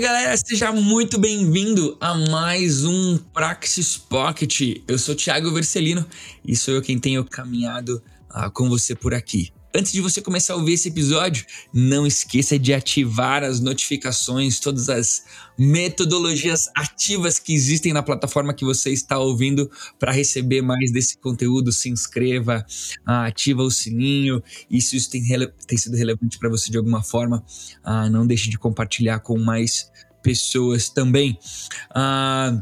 Galera, seja muito bem-vindo a mais um Praxis Pocket. Eu sou Thiago Vercelino e sou eu quem tenho caminhado uh, com você por aqui. Antes de você começar a ouvir esse episódio, não esqueça de ativar as notificações, todas as metodologias ativas que existem na plataforma que você está ouvindo para receber mais desse conteúdo. Se inscreva, ah, ativa o sininho. E se isso tem, tem sido relevante para você de alguma forma, ah, não deixe de compartilhar com mais pessoas também. Ah,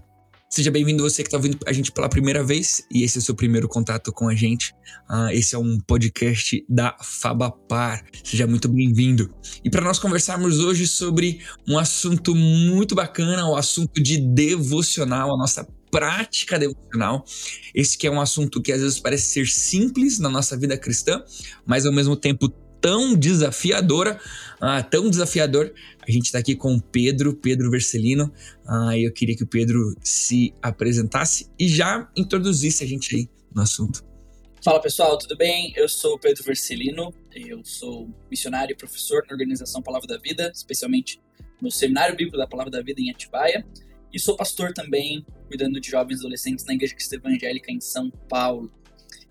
Seja bem-vindo você que está ouvindo a gente pela primeira vez e esse é o seu primeiro contato com a gente. Uh, esse é um podcast da Fabapar. Seja muito bem-vindo. E para nós conversarmos hoje sobre um assunto muito bacana, o assunto de devocional, a nossa prática devocional. Esse que é um assunto que às vezes parece ser simples na nossa vida cristã, mas ao mesmo tempo tão desafiadora, uh, tão desafiador. A gente está aqui com o Pedro, Pedro Vercelino. Uh, eu queria que o Pedro se apresentasse e já introduzisse a gente aí no assunto. Fala pessoal, tudo bem? Eu sou o Pedro Vercelino, eu sou missionário e professor na organização Palavra da Vida, especialmente no Seminário Bíblico da Palavra da Vida em Atibaia, e sou pastor também, cuidando de jovens e adolescentes na Igreja Cristã Evangélica em São Paulo.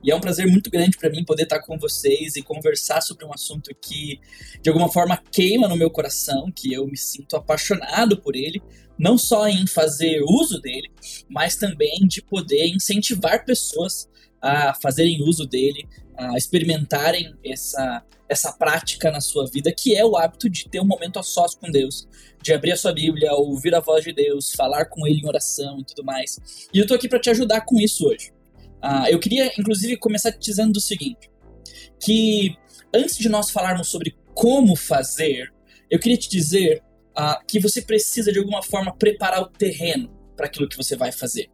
E é um prazer muito grande para mim poder estar com vocês e conversar sobre um assunto que, de alguma forma, queima no meu coração, que eu me sinto apaixonado por ele, não só em fazer uso dele, mas também de poder incentivar pessoas a fazerem uso dele, a experimentarem essa, essa prática na sua vida, que é o hábito de ter um momento a sós com Deus, de abrir a sua Bíblia, ouvir a voz de Deus, falar com Ele em oração e tudo mais. E eu tô aqui para te ajudar com isso hoje. Uh, eu queria, inclusive, começar te dizendo o seguinte: que antes de nós falarmos sobre como fazer, eu queria te dizer uh, que você precisa, de alguma forma, preparar o terreno para aquilo que você vai fazer.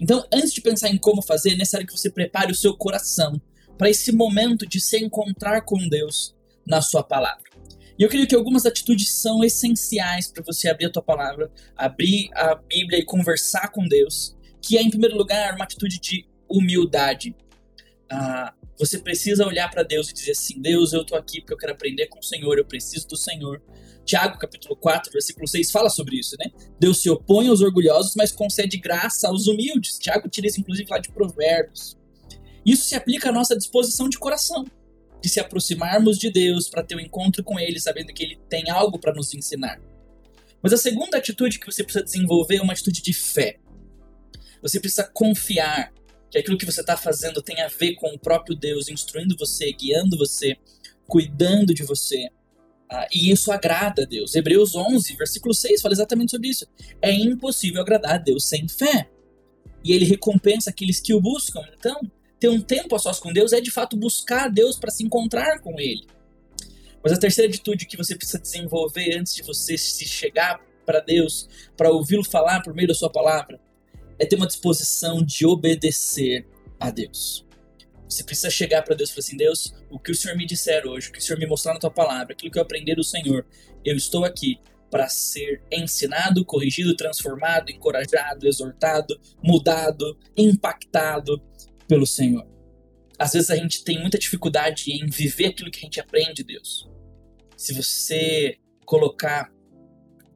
Então, antes de pensar em como fazer, é necessário que você prepare o seu coração para esse momento de se encontrar com Deus na sua palavra. E eu creio que algumas atitudes são essenciais para você abrir a tua palavra, abrir a Bíblia e conversar com Deus, que é, em primeiro lugar, uma atitude de humildade. Ah, você precisa olhar para Deus e dizer assim: Deus, eu estou aqui porque eu quero aprender com o Senhor, eu preciso do Senhor. Tiago, capítulo 4, versículo 6, fala sobre isso, né? Deus se opõe aos orgulhosos, mas concede graça aos humildes. Tiago tira isso, inclusive, lá de Provérbios. Isso se aplica à nossa disposição de coração, de se aproximarmos de Deus para ter um encontro com Ele, sabendo que Ele tem algo para nos ensinar. Mas a segunda atitude que você precisa desenvolver é uma atitude de fé. Você precisa confiar que aquilo que você está fazendo tem a ver com o próprio Deus instruindo você, guiando você, cuidando de você. Ah, e isso agrada a Deus. Hebreus 11, versículo 6 fala exatamente sobre isso. É impossível agradar a Deus sem fé. E ele recompensa aqueles que o buscam. Então, ter um tempo a sós com Deus é de fato buscar a Deus para se encontrar com Ele. Mas a terceira atitude que você precisa desenvolver antes de você se chegar para Deus, para ouvi-lo falar por meio da sua palavra, é ter uma disposição de obedecer a Deus. Você precisa chegar para Deus e falar assim: Deus, o que o Senhor me disser hoje, o que o Senhor me mostrar na tua palavra, aquilo que eu aprendi do Senhor, eu estou aqui para ser ensinado, corrigido, transformado, encorajado, exortado, mudado, impactado pelo Senhor. Às vezes a gente tem muita dificuldade em viver aquilo que a gente aprende de Deus. Se você colocar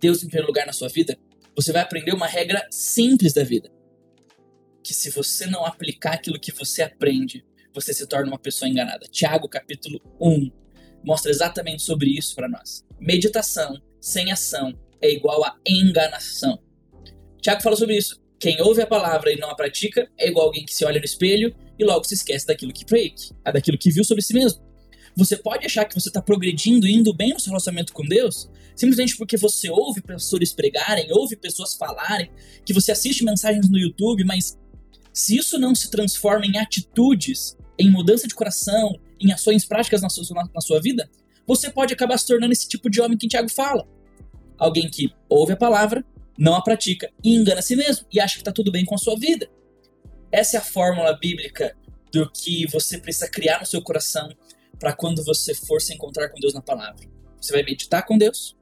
Deus em primeiro lugar na sua vida, você vai aprender uma regra simples da vida. Que se você não aplicar aquilo que você aprende, você se torna uma pessoa enganada. Tiago, capítulo 1, mostra exatamente sobre isso para nós. Meditação sem ação é igual a enganação. Tiago fala sobre isso. Quem ouve a palavra e não a pratica é igual alguém que se olha no espelho e logo se esquece daquilo que daquilo que viu sobre si mesmo. Você pode achar que você está progredindo e indo bem no seu relacionamento com Deus, simplesmente porque você ouve pastores pregarem, ouve pessoas falarem, que você assiste mensagens no YouTube, mas se isso não se transforma em atitudes, em mudança de coração, em ações práticas na sua, na sua vida, você pode acabar se tornando esse tipo de homem que Tiago fala. Alguém que ouve a palavra, não a pratica e engana a si mesmo e acha que está tudo bem com a sua vida. Essa é a fórmula bíblica do que você precisa criar no seu coração para quando você for se encontrar com Deus na palavra. Você vai meditar com Deus,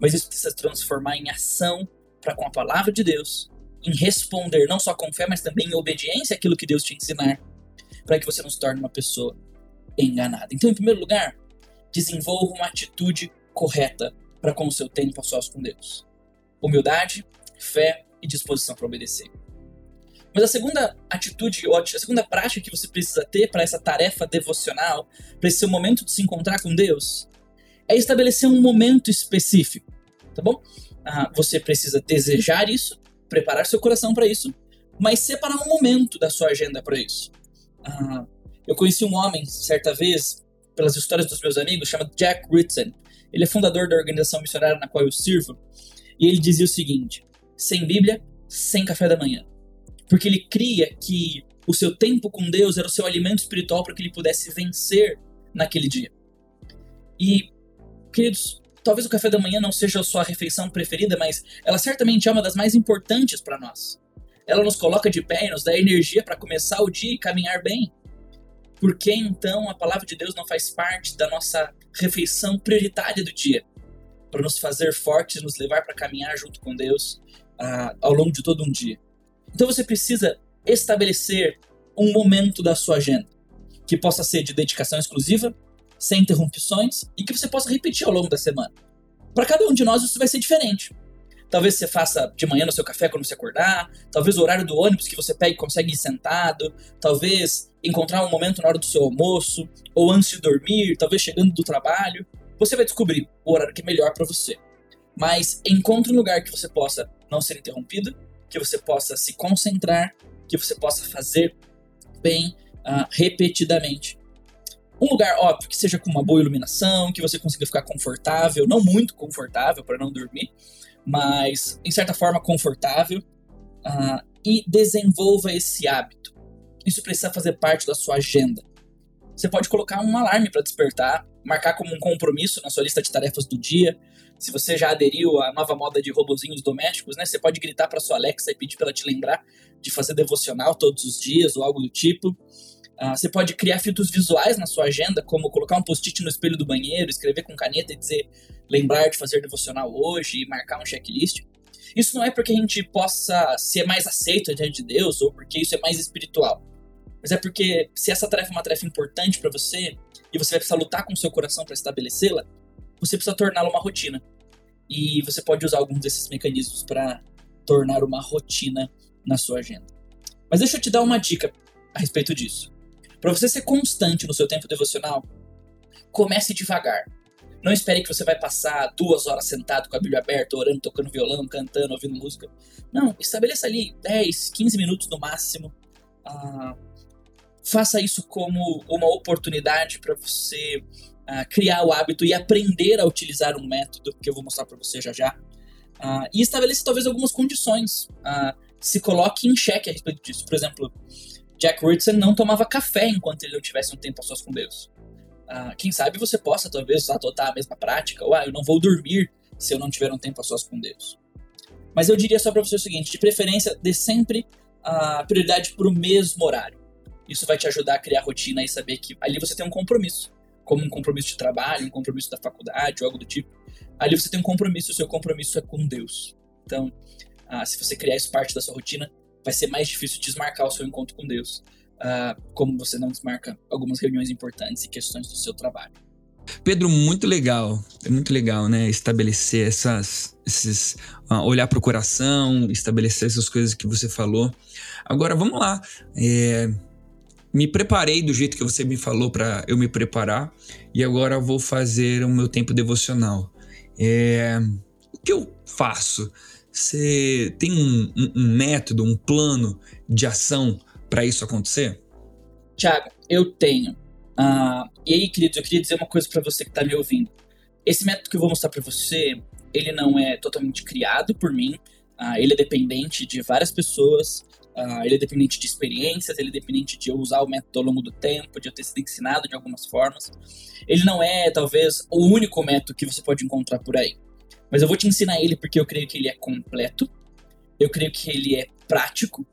mas isso precisa se transformar em ação para com a palavra de Deus, em responder não só com fé, mas também em obediência àquilo que Deus te ensinar, para que você não se torne uma pessoa enganada. Então, em primeiro lugar, desenvolva uma atitude correta para com o seu tempo a sós com Deus. humildade, fé e disposição para obedecer. Mas a segunda atitude, a segunda prática que você precisa ter para essa tarefa devocional, para esse seu momento de se encontrar com Deus, é estabelecer um momento específico, tá bom? Ah, você precisa desejar isso, preparar seu coração para isso, mas separar um momento da sua agenda para isso. Ah, eu conheci um homem, certa vez, pelas histórias dos meus amigos, chamado Jack Ritson. Ele é fundador da organização missionária na qual eu sirvo, e ele dizia o seguinte: sem Bíblia, sem café da manhã porque ele cria que o seu tempo com Deus era o seu alimento espiritual para que ele pudesse vencer naquele dia. E, queridos, talvez o café da manhã não seja a sua refeição preferida, mas ela certamente é uma das mais importantes para nós. Ela nos coloca de pé e nos dá energia para começar o dia e caminhar bem. Por que então a palavra de Deus não faz parte da nossa refeição prioritária do dia? Para nos fazer fortes, nos levar para caminhar junto com Deus uh, ao longo de todo um dia. Então você precisa estabelecer um momento da sua agenda que possa ser de dedicação exclusiva, sem interrupções e que você possa repetir ao longo da semana. Para cada um de nós isso vai ser diferente. Talvez você faça de manhã no seu café quando você acordar, talvez o horário do ônibus que você pega e consegue ir sentado, talvez encontrar um momento na hora do seu almoço, ou antes de dormir, talvez chegando do trabalho. Você vai descobrir o horário que é melhor para você. Mas encontre um lugar que você possa não ser interrompido que você possa se concentrar, que você possa fazer bem uh, repetidamente. Um lugar, óbvio, que seja com uma boa iluminação, que você consiga ficar confortável, não muito confortável para não dormir, mas em certa forma confortável, uh, e desenvolva esse hábito. Isso precisa fazer parte da sua agenda. Você pode colocar um alarme para despertar, marcar como um compromisso na sua lista de tarefas do dia, se você já aderiu à nova moda de robozinhos domésticos, né? Você pode gritar para sua Alexa e pedir para ela te lembrar de fazer devocional todos os dias ou algo do tipo. Uh, você pode criar filtros visuais na sua agenda, como colocar um post-it no espelho do banheiro, escrever com caneta e dizer lembrar de fazer devocional hoje e marcar um checklist. Isso não é porque a gente possa ser mais aceito diante de Deus ou porque isso é mais espiritual. Mas é porque se essa tarefa é uma tarefa importante para você e você vai precisar lutar com o seu coração para estabelecê-la, você precisa torná-la uma rotina. E você pode usar alguns desses mecanismos para tornar uma rotina na sua agenda. Mas deixa eu te dar uma dica a respeito disso. Para você ser constante no seu tempo devocional, comece devagar. Não espere que você vai passar duas horas sentado com a Bíblia aberta, orando, tocando violão, cantando, ouvindo música. Não, estabeleça ali 10, 15 minutos no máximo. Ah, faça isso como uma oportunidade para você uh, criar o hábito e aprender a utilizar um método que eu vou mostrar para você já já. Uh, e estabeleça talvez algumas condições. Uh, se coloque em xeque a respeito disso. Por exemplo, Jack Ritson não tomava café enquanto ele não tivesse um tempo a sós com Deus. Quem sabe você possa talvez adotar a mesma prática. Ou, ah, eu não vou dormir se eu não tiver um tempo a sós com Deus. Mas eu diria só para você o seguinte: de preferência, dê sempre a prioridade para o mesmo horário. Isso vai te ajudar a criar rotina e saber que ali você tem um compromisso como um compromisso de trabalho, um compromisso da faculdade, algo do tipo. Ali você tem um compromisso, o seu compromisso é com Deus. Então, ah, se você criar isso parte da sua rotina, vai ser mais difícil desmarcar o seu encontro com Deus, ah, como você não desmarca algumas reuniões importantes e questões do seu trabalho. Pedro, muito legal, é muito legal, né? Estabelecer essas, esses, uh, olhar para o coração, estabelecer essas coisas que você falou. Agora, vamos lá. É, me preparei do jeito que você me falou para eu me preparar e agora vou fazer o meu tempo devocional. É, o que eu faço? Você tem um, um, um método, um plano de ação para isso acontecer? Tiago, eu tenho. Uh, e aí, queridos, eu queria dizer uma coisa para você que está me ouvindo. Esse método que eu vou mostrar para você, ele não é totalmente criado por mim. Uh, ele é dependente de várias pessoas. Uh, ele é dependente de experiências, ele é dependente de eu usar o método ao longo do tempo, de eu ter sido ensinado de algumas formas. Ele não é, talvez, o único método que você pode encontrar por aí. Mas eu vou te ensinar ele porque eu creio que ele é completo, eu creio que ele é prático,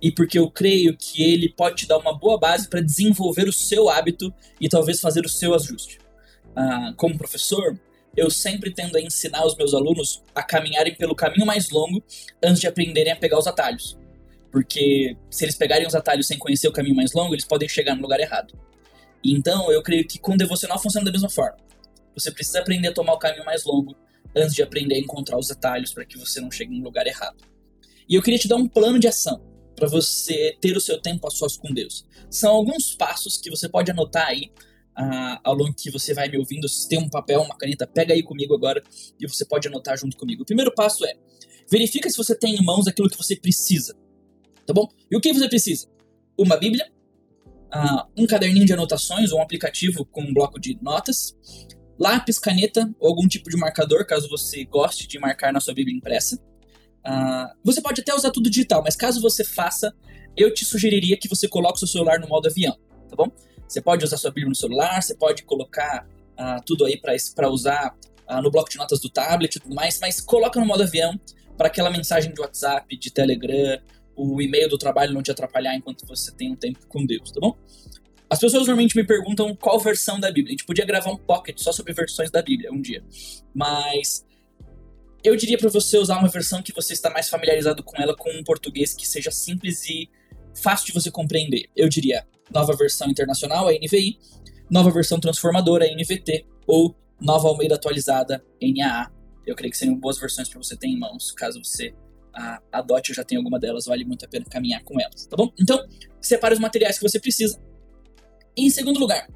e porque eu creio que ele pode te dar uma boa base para desenvolver o seu hábito e talvez fazer o seu ajuste. Uh, como professor, eu sempre tendo a ensinar os meus alunos a caminharem pelo caminho mais longo antes de aprenderem a pegar os atalhos. Porque se eles pegarem os atalhos sem conhecer o caminho mais longo, eles podem chegar no lugar errado. Então, eu creio que com devocional funciona da mesma forma. Você precisa aprender a tomar o caminho mais longo antes de aprender a encontrar os atalhos para que você não chegue no lugar errado. E eu queria te dar um plano de ação para você ter o seu tempo a sós com Deus. São alguns passos que você pode anotar aí uh, ao longo que você vai me ouvindo. Se tem um papel, uma caneta, pega aí comigo agora e você pode anotar junto comigo. O primeiro passo é verifica se você tem em mãos aquilo que você precisa. Tá bom? E o que você precisa? Uma Bíblia, uh, um caderninho de anotações ou um aplicativo com um bloco de notas, lápis, caneta ou algum tipo de marcador, caso você goste de marcar na sua Bíblia impressa. Uh, você pode até usar tudo digital, mas caso você faça, eu te sugeriria que você coloque o seu celular no modo avião, tá bom? Você pode usar sua Bíblia no celular, você pode colocar uh, tudo aí para usar uh, no bloco de notas do tablet e tudo mais, mas coloca no modo avião para aquela mensagem de WhatsApp, de Telegram, o e-mail do trabalho não te atrapalhar enquanto você tem um tempo com Deus, tá bom? As pessoas normalmente me perguntam qual versão da Bíblia. A gente podia gravar um pocket só sobre versões da Bíblia um dia. Mas eu diria para você usar uma versão que você está mais familiarizado com ela, com um português que seja simples e fácil de você compreender. Eu diria nova versão internacional, a NVI, nova versão transformadora, a NVT, ou nova Almeida atualizada, NAA. Eu creio que seriam boas versões para você ter em mãos, caso você a, adote ou já tenha alguma delas, vale muito a pena caminhar com elas, tá bom? Então, separe os materiais que você precisa em segundo lugar,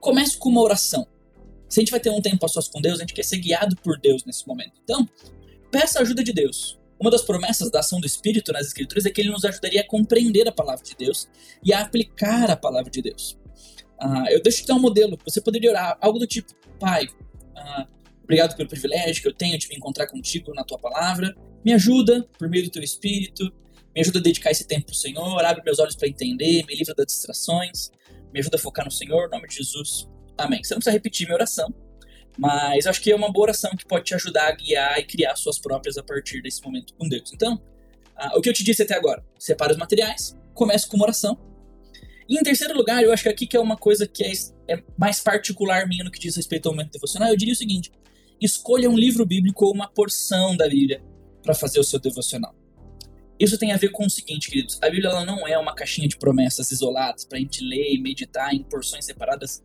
comece com uma oração. Se a gente vai ter um tempo a sós com Deus, a gente quer ser guiado por Deus nesse momento. Então, peça a ajuda de Deus. Uma das promessas da ação do Espírito nas Escrituras é que ele nos ajudaria a compreender a palavra de Deus e a aplicar a palavra de Deus. Uh, eu deixo te dar um modelo. Você poderia orar algo do tipo: Pai, uh, obrigado pelo privilégio que eu tenho de me encontrar contigo na tua palavra. Me ajuda por meio do teu Espírito. Me ajuda a dedicar esse tempo para o Senhor. Abre meus olhos para entender. Me livra das distrações me ajuda a focar no Senhor, em nome de Jesus. Amém. Você não precisa repetir minha oração, mas acho que é uma boa oração que pode te ajudar a guiar e criar suas próprias a partir desse momento com Deus. Então, uh, o que eu te disse até agora, separa os materiais, comece com uma oração. E em terceiro lugar, eu acho que aqui que é uma coisa que é, é mais particular minha no que diz respeito ao momento devocional, eu diria o seguinte: escolha um livro bíblico ou uma porção da Bíblia para fazer o seu devocional. Isso tem a ver com o seguinte, queridos: a Bíblia não é uma caixinha de promessas isoladas para a gente ler e meditar em porções separadas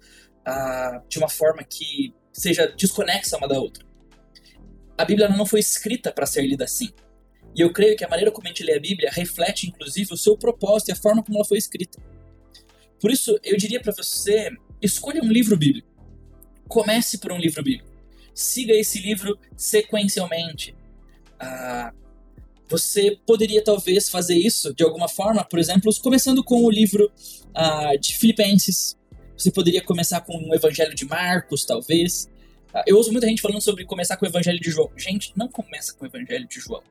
uh, de uma forma que seja desconexa uma da outra. A Bíblia não foi escrita para ser lida assim. E eu creio que a maneira como a gente lê a Bíblia reflete, inclusive, o seu propósito e a forma como ela foi escrita. Por isso, eu diria para você: escolha um livro bíblico. Comece por um livro bíblico. Siga esse livro sequencialmente. Uh, você poderia talvez fazer isso de alguma forma, por exemplo, começando com o livro uh, de Filipenses. Você poderia começar com o Evangelho de Marcos, talvez. Uh, eu ouço muita gente falando sobre começar com o Evangelho de João. Gente, não começa com o Evangelho de João.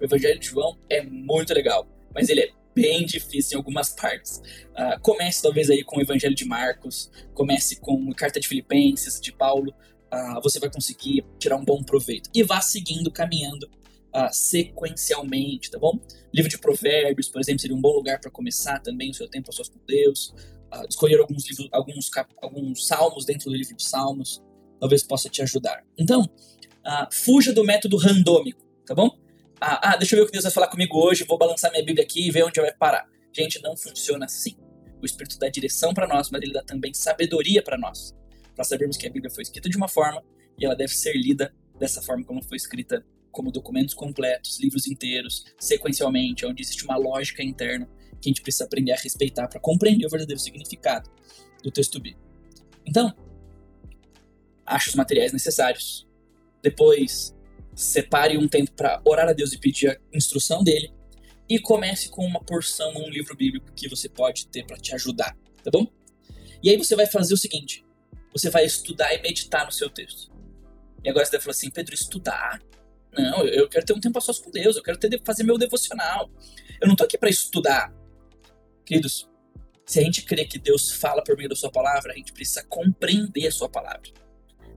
O Evangelho de João é muito legal, mas ele é bem difícil em algumas partes. Uh, comece talvez aí com o Evangelho de Marcos, comece com a Carta de Filipenses, de Paulo. Uh, você vai conseguir tirar um bom proveito. E vá seguindo, caminhando uh, sequencialmente, tá bom? Livro de Provérbios, por exemplo, seria um bom lugar para começar também o seu tempo a sós com Deus. Uh, escolher alguns livros, alguns, alguns salmos dentro do livro de Salmos, talvez possa te ajudar. Então, fuja do método randômico, tá bom? ah, deixa eu ver o que Deus vai falar comigo hoje, vou balançar minha Bíblia aqui e ver onde vai parar. Gente, não funciona assim. O Espírito dá direção para nós, mas ele dá também sabedoria para nós, para sabermos que a Bíblia foi escrita de uma forma e ela deve ser lida dessa forma como foi escrita como documentos completos, livros inteiros, sequencialmente, onde existe uma lógica interna que a gente precisa aprender a respeitar para compreender o verdadeiro significado do texto bíblico. Então, ache os materiais necessários. Depois, separe um tempo para orar a Deus e pedir a instrução dele. E comece com uma porção, um livro bíblico que você pode ter para te ajudar, tá bom? E aí você vai fazer o seguinte: você vai estudar e meditar no seu texto. E agora você deve falar assim, Pedro, estudar? Não, eu quero ter um tempo a sós com Deus, eu quero ter, fazer meu devocional. Eu não tô aqui para estudar. Queridos, se a gente crê que Deus fala por meio da sua palavra, a gente precisa compreender a sua palavra.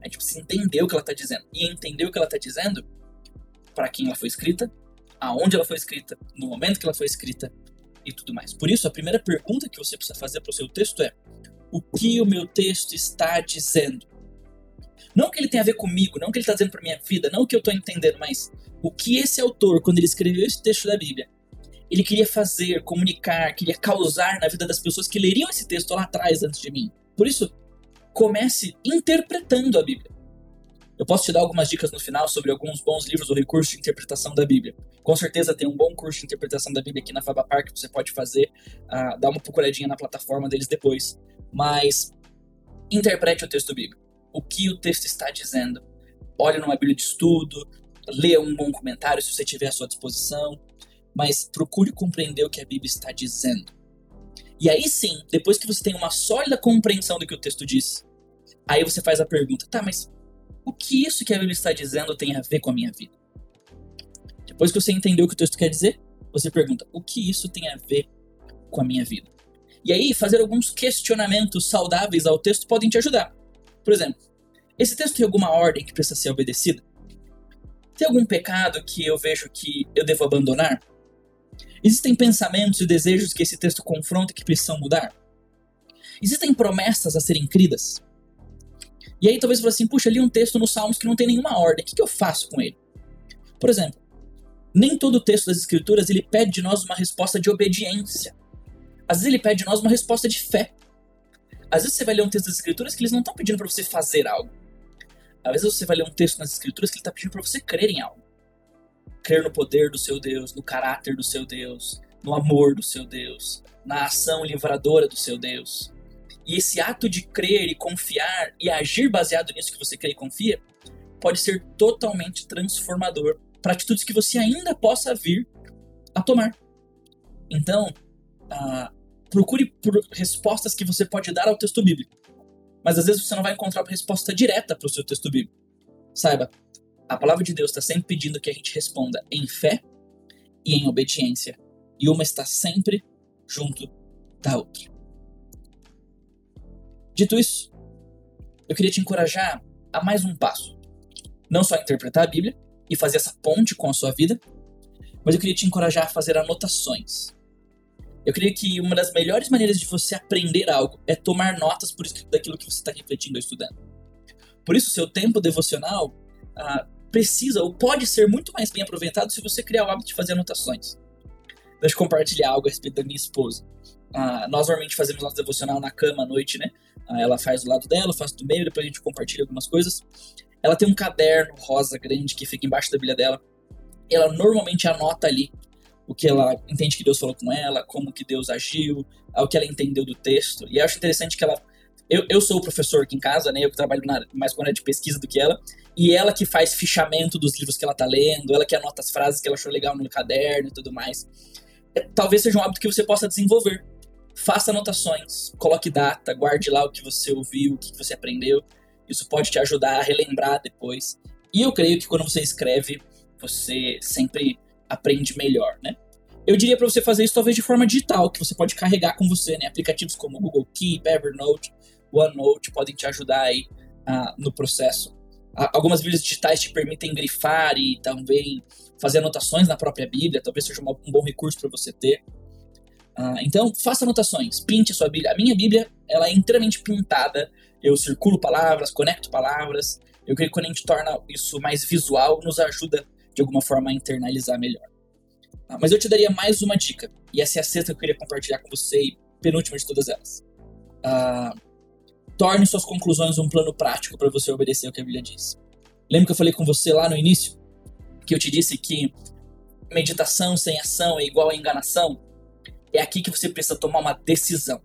A gente precisa entender o que ela está dizendo. E entender o que ela está dizendo, para quem ela foi escrita, aonde ela foi escrita, no momento que ela foi escrita e tudo mais. Por isso, a primeira pergunta que você precisa fazer para o seu texto é: o que o meu texto está dizendo? Não que ele tenha a ver comigo, não que ele está dizendo para minha vida, não que eu estou entendendo, mas o que esse autor, quando ele escreveu esse texto da Bíblia, ele queria fazer, comunicar, queria causar na vida das pessoas que leriam esse texto lá atrás antes de mim. Por isso, comece interpretando a Bíblia. Eu posso te dar algumas dicas no final sobre alguns bons livros ou recursos de interpretação da Bíblia. Com certeza tem um bom curso de interpretação da Bíblia aqui na Fabapar que você pode fazer, uh, dá uma procuradinha na plataforma deles depois. Mas interprete o texto bíblico. O que o texto está dizendo. Olhe numa Bíblia de estudo, leia um bom comentário se você tiver à sua disposição, mas procure compreender o que a Bíblia está dizendo. E aí sim, depois que você tem uma sólida compreensão do que o texto diz, aí você faz a pergunta: tá, mas o que isso que a Bíblia está dizendo tem a ver com a minha vida? Depois que você entendeu o que o texto quer dizer, você pergunta: o que isso tem a ver com a minha vida? E aí, fazer alguns questionamentos saudáveis ao texto podem te ajudar. Por exemplo, esse texto tem alguma ordem que precisa ser obedecida? Tem algum pecado que eu vejo que eu devo abandonar? Existem pensamentos e desejos que esse texto confronta que precisam mudar? Existem promessas a serem cridas? E aí talvez você fale assim, puxa, li um texto nos Salmos que não tem nenhuma ordem, o que, que eu faço com ele? Por exemplo, nem todo o texto das Escrituras ele pede de nós uma resposta de obediência. Às vezes ele pede de nós uma resposta de fé. Às vezes você vai ler um texto das Escrituras que eles não estão pedindo para você fazer algo. Às vezes você vai ler um texto nas Escrituras que ele está pedindo para você crer em algo. Crer no poder do seu Deus, no caráter do seu Deus, no amor do seu Deus, na ação livradora do seu Deus. E esse ato de crer e confiar e agir baseado nisso que você crê e confia pode ser totalmente transformador para atitudes que você ainda possa vir a tomar. Então, uh, procure por respostas que você pode dar ao texto bíblico. Mas às vezes você não vai encontrar resposta direta para o seu texto bíblico. Saiba, a palavra de Deus está sempre pedindo que a gente responda em fé e em obediência. E uma está sempre junto da outra. Dito isso, eu queria te encorajar a mais um passo. Não só interpretar a Bíblia e fazer essa ponte com a sua vida, mas eu queria te encorajar a fazer anotações. Eu creio que uma das melhores maneiras de você aprender algo é tomar notas por escrito daquilo que você está refletindo ou estudando. Por isso, seu tempo devocional ah, precisa ou pode ser muito mais bem aproveitado se você criar o hábito de fazer anotações. Deixa eu compartilhar algo a respeito da minha esposa. Ah, nós normalmente fazemos nosso devocional na cama à noite, né? Ela faz do lado dela, faço do meio, depois a gente compartilha algumas coisas. Ela tem um caderno rosa grande que fica embaixo da Bíblia dela. Ela normalmente anota ali o que ela entende que Deus falou com ela, como que Deus agiu, o que ela entendeu do texto. E eu acho interessante que ela. Eu, eu sou o professor aqui em casa, né? Eu que trabalho na, mais com área de pesquisa do que ela. E ela que faz fichamento dos livros que ela tá lendo, ela que anota as frases que ela achou legal no caderno e tudo mais. É, talvez seja um hábito que você possa desenvolver faça anotações, coloque data, guarde lá o que você ouviu, o que você aprendeu. Isso pode te ajudar a relembrar depois. E eu creio que quando você escreve, você sempre aprende melhor, né? Eu diria para você fazer isso talvez de forma digital, que você pode carregar com você, né? Aplicativos como Google Keep, Evernote, OneNote podem te ajudar aí uh, no processo. Uh, algumas bíblias digitais te permitem grifar e também fazer anotações na própria Bíblia, talvez seja uma, um bom recurso para você ter. Uh, então, faça anotações, pinte a sua Bíblia. A minha Bíblia, ela é inteiramente pintada. Eu circulo palavras, conecto palavras. Eu creio que quando a gente torna isso mais visual, nos ajuda de alguma forma a internalizar melhor. Uh, mas eu te daria mais uma dica, e essa é a sexta que eu queria compartilhar com você, e penúltima de todas elas. Uh, torne suas conclusões um plano prático para você obedecer o que a Bíblia diz. Lembra que eu falei com você lá no início? Que eu te disse que meditação sem ação é igual a enganação? É aqui que você precisa tomar uma decisão.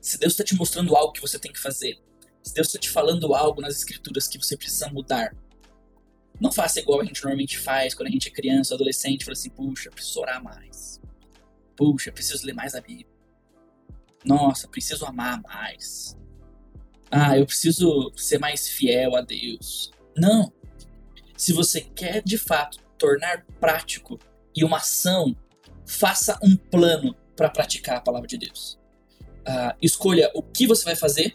Se Deus está te mostrando algo que você tem que fazer, se Deus está te falando algo nas escrituras que você precisa mudar, não faça igual a gente normalmente faz quando a gente é criança ou adolescente, fala assim, puxa, preciso orar mais. Puxa, preciso ler mais a Bíblia. Nossa, preciso amar mais. Ah, eu preciso ser mais fiel a Deus. Não. Se você quer de fato tornar prático e uma ação faça um plano para praticar a palavra de Deus. Uh, escolha o que você vai fazer,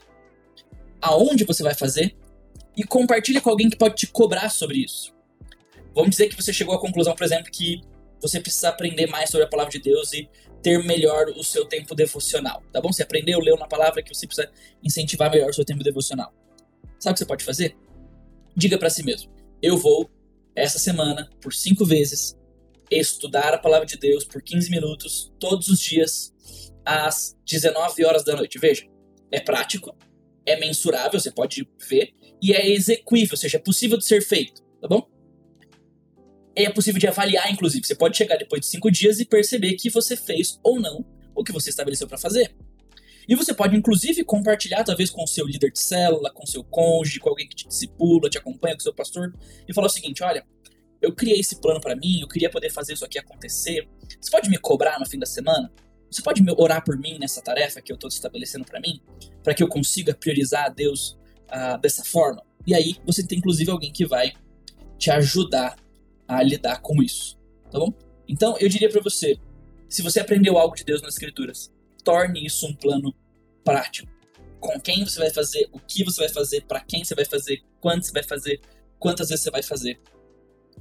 aonde você vai fazer e compartilhe com alguém que pode te cobrar sobre isso. Vamos dizer que você chegou à conclusão, por exemplo, que você precisa aprender mais sobre a palavra de Deus e ter melhor o seu tempo devocional, tá bom? Você aprendeu, leu na palavra que você precisa incentivar melhor o seu tempo devocional. Sabe o que você pode fazer? Diga para si mesmo: eu vou essa semana por cinco vezes estudar a palavra de Deus por 15 minutos todos os dias às 19 horas da noite. Veja, é prático, é mensurável, você pode ver, e é execuível, ou seja, é possível de ser feito, tá bom? É possível de avaliar, inclusive. Você pode chegar depois de cinco dias e perceber que você fez ou não o que você estabeleceu para fazer. E você pode, inclusive, compartilhar, talvez, com o seu líder de célula, com seu cônjuge, com alguém que te discipula, te acompanha, com o seu pastor, e falar o seguinte: olha, eu criei esse plano para mim, eu queria poder fazer isso aqui acontecer. Você pode me cobrar no fim da semana? Você pode orar por mim nessa tarefa que eu estou estabelecendo para mim, para que eu consiga priorizar a Deus uh, dessa forma? E aí você tem inclusive alguém que vai te ajudar a lidar com isso, tá bom? Então eu diria para você, se você aprendeu algo de Deus nas Escrituras, torne isso um plano prático. Com quem você vai fazer, o que você vai fazer, para quem você vai fazer, quando você vai fazer, quantas vezes você vai fazer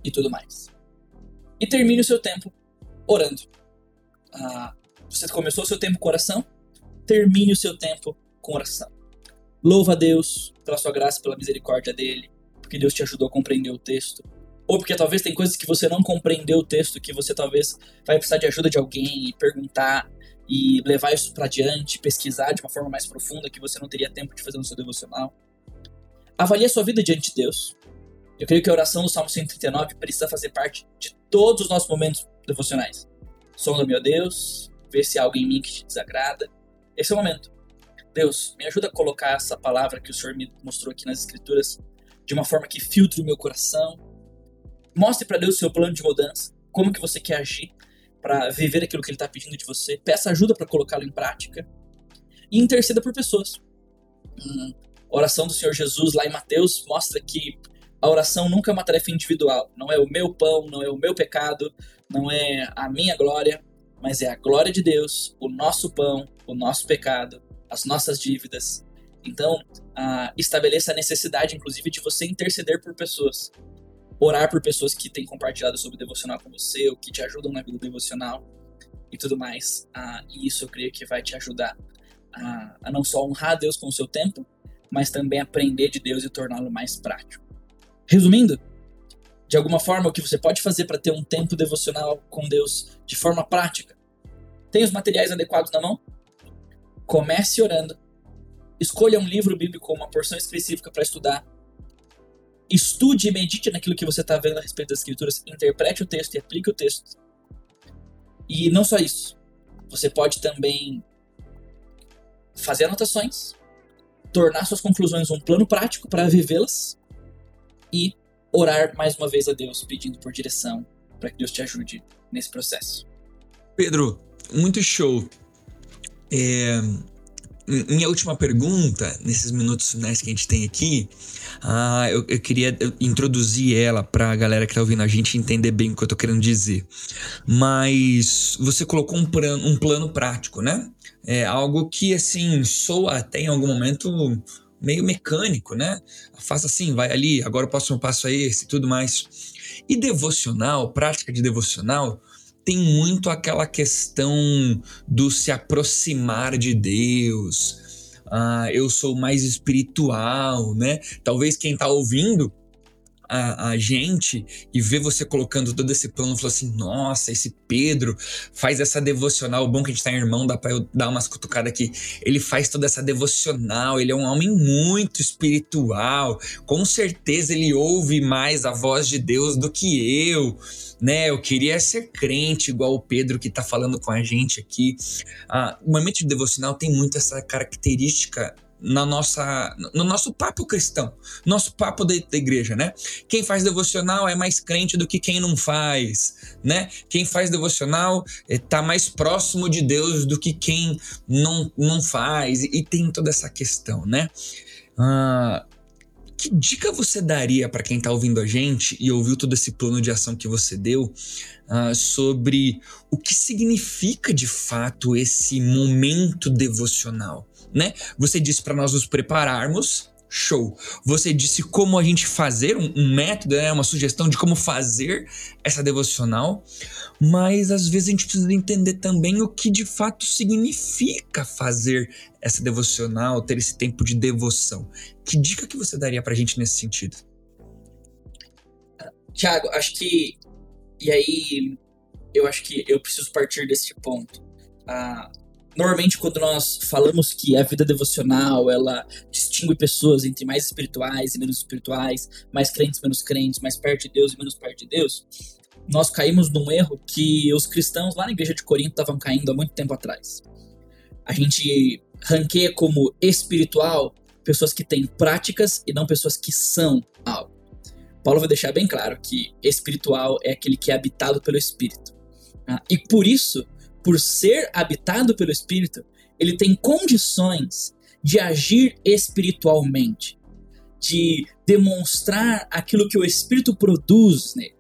e tudo mais. E termine o seu tempo orando. Ah, você começou o seu tempo com oração? Termine o seu tempo com oração. Louva a Deus pela sua graça, pela misericórdia dele, porque Deus te ajudou a compreender o texto. Ou porque talvez tem coisas que você não compreendeu o texto, que você talvez vai precisar de ajuda de alguém e perguntar e levar isso para diante, pesquisar de uma forma mais profunda que você não teria tempo de fazer no seu devocional. Avalie a sua vida diante de Deus. Eu creio que a oração do Salmo 139 precisa fazer parte de todos os nossos momentos devocionais. Sonda, meu Deus, vê se há algo em mim que te desagrada. Esse é o momento. Deus, me ajuda a colocar essa palavra que o Senhor me mostrou aqui nas Escrituras de uma forma que filtre o meu coração. Mostre para Deus o seu plano de mudança, como que você quer agir para viver aquilo que Ele está pedindo de você. Peça ajuda para colocá-lo em prática. E interceda por pessoas. Hum, a oração do Senhor Jesus lá em Mateus mostra que a oração nunca é uma tarefa individual. Não é o meu pão, não é o meu pecado, não é a minha glória, mas é a glória de Deus, o nosso pão, o nosso pecado, as nossas dívidas. Então, uh, estabeleça a necessidade, inclusive, de você interceder por pessoas. Orar por pessoas que têm compartilhado sobre o devocional com você, ou que te ajudam na vida devocional e tudo mais. Uh, e isso eu creio que vai te ajudar a, a não só honrar Deus com o seu tempo, mas também aprender de Deus e torná-lo mais prático. Resumindo, de alguma forma, o que você pode fazer para ter um tempo devocional com Deus de forma prática? Tem os materiais adequados na mão? Comece orando. Escolha um livro bíblico com uma porção específica para estudar. Estude e medite naquilo que você está vendo a respeito das escrituras. Interprete o texto e aplique o texto. E não só isso. Você pode também fazer anotações, tornar suas conclusões um plano prático para vivê-las e orar mais uma vez a Deus, pedindo por direção, para que Deus te ajude nesse processo. Pedro, muito show. É, minha última pergunta, nesses minutos finais que a gente tem aqui, ah, eu, eu, queria introduzir ela para a galera que está ouvindo a gente entender bem o que eu estou querendo dizer. Mas você colocou um plano, um plano prático, né? É algo que, assim, soa até em algum momento meio mecânico, né? Faça assim, vai ali, agora o próximo passo é esse e tudo mais. E devocional, prática de devocional, tem muito aquela questão do se aproximar de Deus. Ah, eu sou mais espiritual, né? Talvez quem está ouvindo a, a, gente e ver você colocando todo esse plano, falou assim: nossa, esse Pedro faz essa devocional. Bom que a gente tá em irmão, dá pra eu dar umas cutucadas aqui. Ele faz toda essa devocional, ele é um homem muito espiritual. Com certeza ele ouve mais a voz de Deus do que eu. Né, eu queria ser crente igual o Pedro que tá falando com a gente aqui. Ah, o momento de devocional tem muito essa característica na nossa, no nosso papo cristão, nosso papo da, da, igreja, né? Quem faz devocional é mais crente do que quem não faz, né? Quem faz devocional está eh, mais próximo de Deus do que quem não, não faz, e, e tem toda essa questão, né? Ah, que dica você daria para quem está ouvindo a gente e ouviu todo esse plano de ação que você deu uh, sobre o que significa de fato esse momento devocional? Né? Você disse para nós nos prepararmos, show. Você disse como a gente fazer, um, um método, né? uma sugestão de como fazer essa devocional, mas às vezes a gente precisa entender também o que de fato significa fazer essa devocional, ter esse tempo de devoção. Que dica que você daria para a gente nesse sentido? Tiago, acho que. E aí, eu acho que eu preciso partir desse ponto. Ah, normalmente quando nós falamos que a vida devocional ela distingue pessoas entre mais espirituais e menos espirituais, mais crentes, menos crentes, mais perto de Deus e menos perto de Deus, nós caímos num erro que os cristãos lá na igreja de Corinto estavam caindo há muito tempo atrás. A gente ranqueia como espiritual pessoas que têm práticas e não pessoas que são algo. Paulo vai deixar bem claro que espiritual é aquele que é habitado pelo Espírito. Tá? E por isso, por ser habitado pelo Espírito, ele tem condições de agir espiritualmente, de demonstrar aquilo que o Espírito produz nele.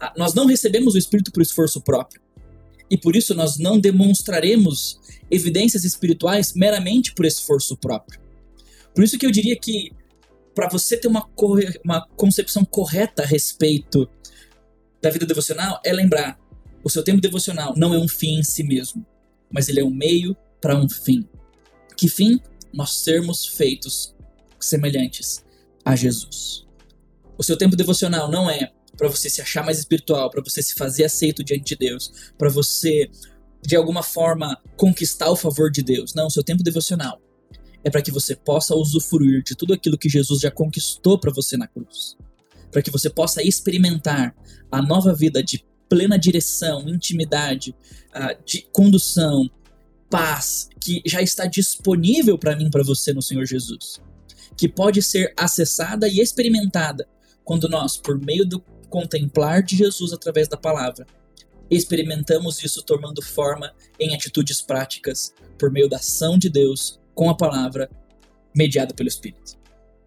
Ah, nós não recebemos o Espírito por esforço próprio. E por isso nós não demonstraremos evidências espirituais meramente por esforço próprio. Por isso que eu diria que para você ter uma, uma concepção correta a respeito da vida devocional é lembrar o seu tempo devocional não é um fim em si mesmo, mas ele é um meio para um fim. Que fim? Nós sermos feitos semelhantes a Jesus. O seu tempo devocional não é para você se achar mais espiritual, para você se fazer aceito diante de Deus, para você de alguma forma conquistar o favor de Deus. Não, seu tempo devocional é para que você possa usufruir de tudo aquilo que Jesus já conquistou para você na cruz. Para que você possa experimentar a nova vida de plena direção, intimidade, uh, de condução, paz, que já está disponível para mim, para você no Senhor Jesus. Que pode ser acessada e experimentada quando nós, por meio do contemplar de Jesus através da palavra, experimentamos isso tomando forma em atitudes práticas por meio da ação de Deus com a palavra mediada pelo Espírito.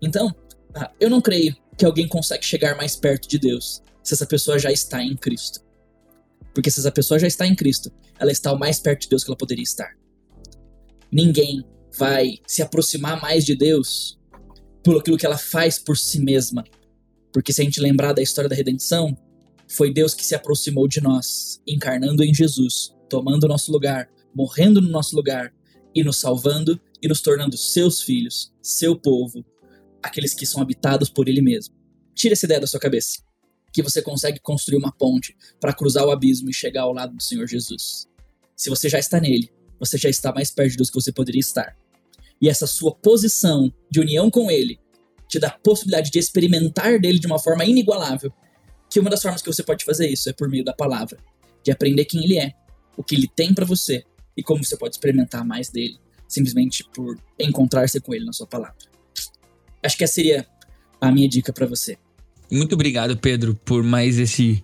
Então, ah, eu não creio que alguém consegue chegar mais perto de Deus se essa pessoa já está em Cristo. Porque se essa pessoa já está em Cristo, ela está o mais perto de Deus que ela poderia estar. Ninguém vai se aproximar mais de Deus por aquilo que ela faz por si mesma, porque se a gente lembrar da história da redenção, foi Deus que se aproximou de nós, encarnando em Jesus, tomando o nosso lugar, morrendo no nosso lugar e nos salvando e nos tornando seus filhos, seu povo, aqueles que são habitados por Ele mesmo. Tira essa ideia da sua cabeça, que você consegue construir uma ponte para cruzar o abismo e chegar ao lado do Senhor Jesus. Se você já está nele, você já está mais perto de Deus que você poderia estar. E essa sua posição de união com Ele te dá a possibilidade de experimentar dele de uma forma inigualável. Que uma das formas que você pode fazer isso é por meio da palavra, de aprender quem ele é, o que ele tem para você e como você pode experimentar mais dele, simplesmente por encontrar-se com ele na sua palavra. Acho que essa seria a minha dica para você. Muito obrigado, Pedro, por mais esse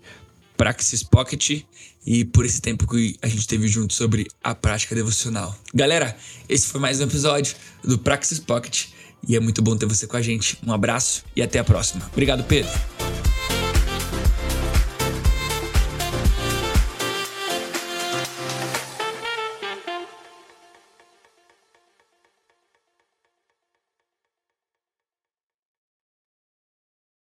Praxis Pocket e por esse tempo que a gente teve junto sobre a prática devocional. Galera, esse foi mais um episódio do Praxis Pocket. E é muito bom ter você com a gente. Um abraço e até a próxima. Obrigado, Pedro.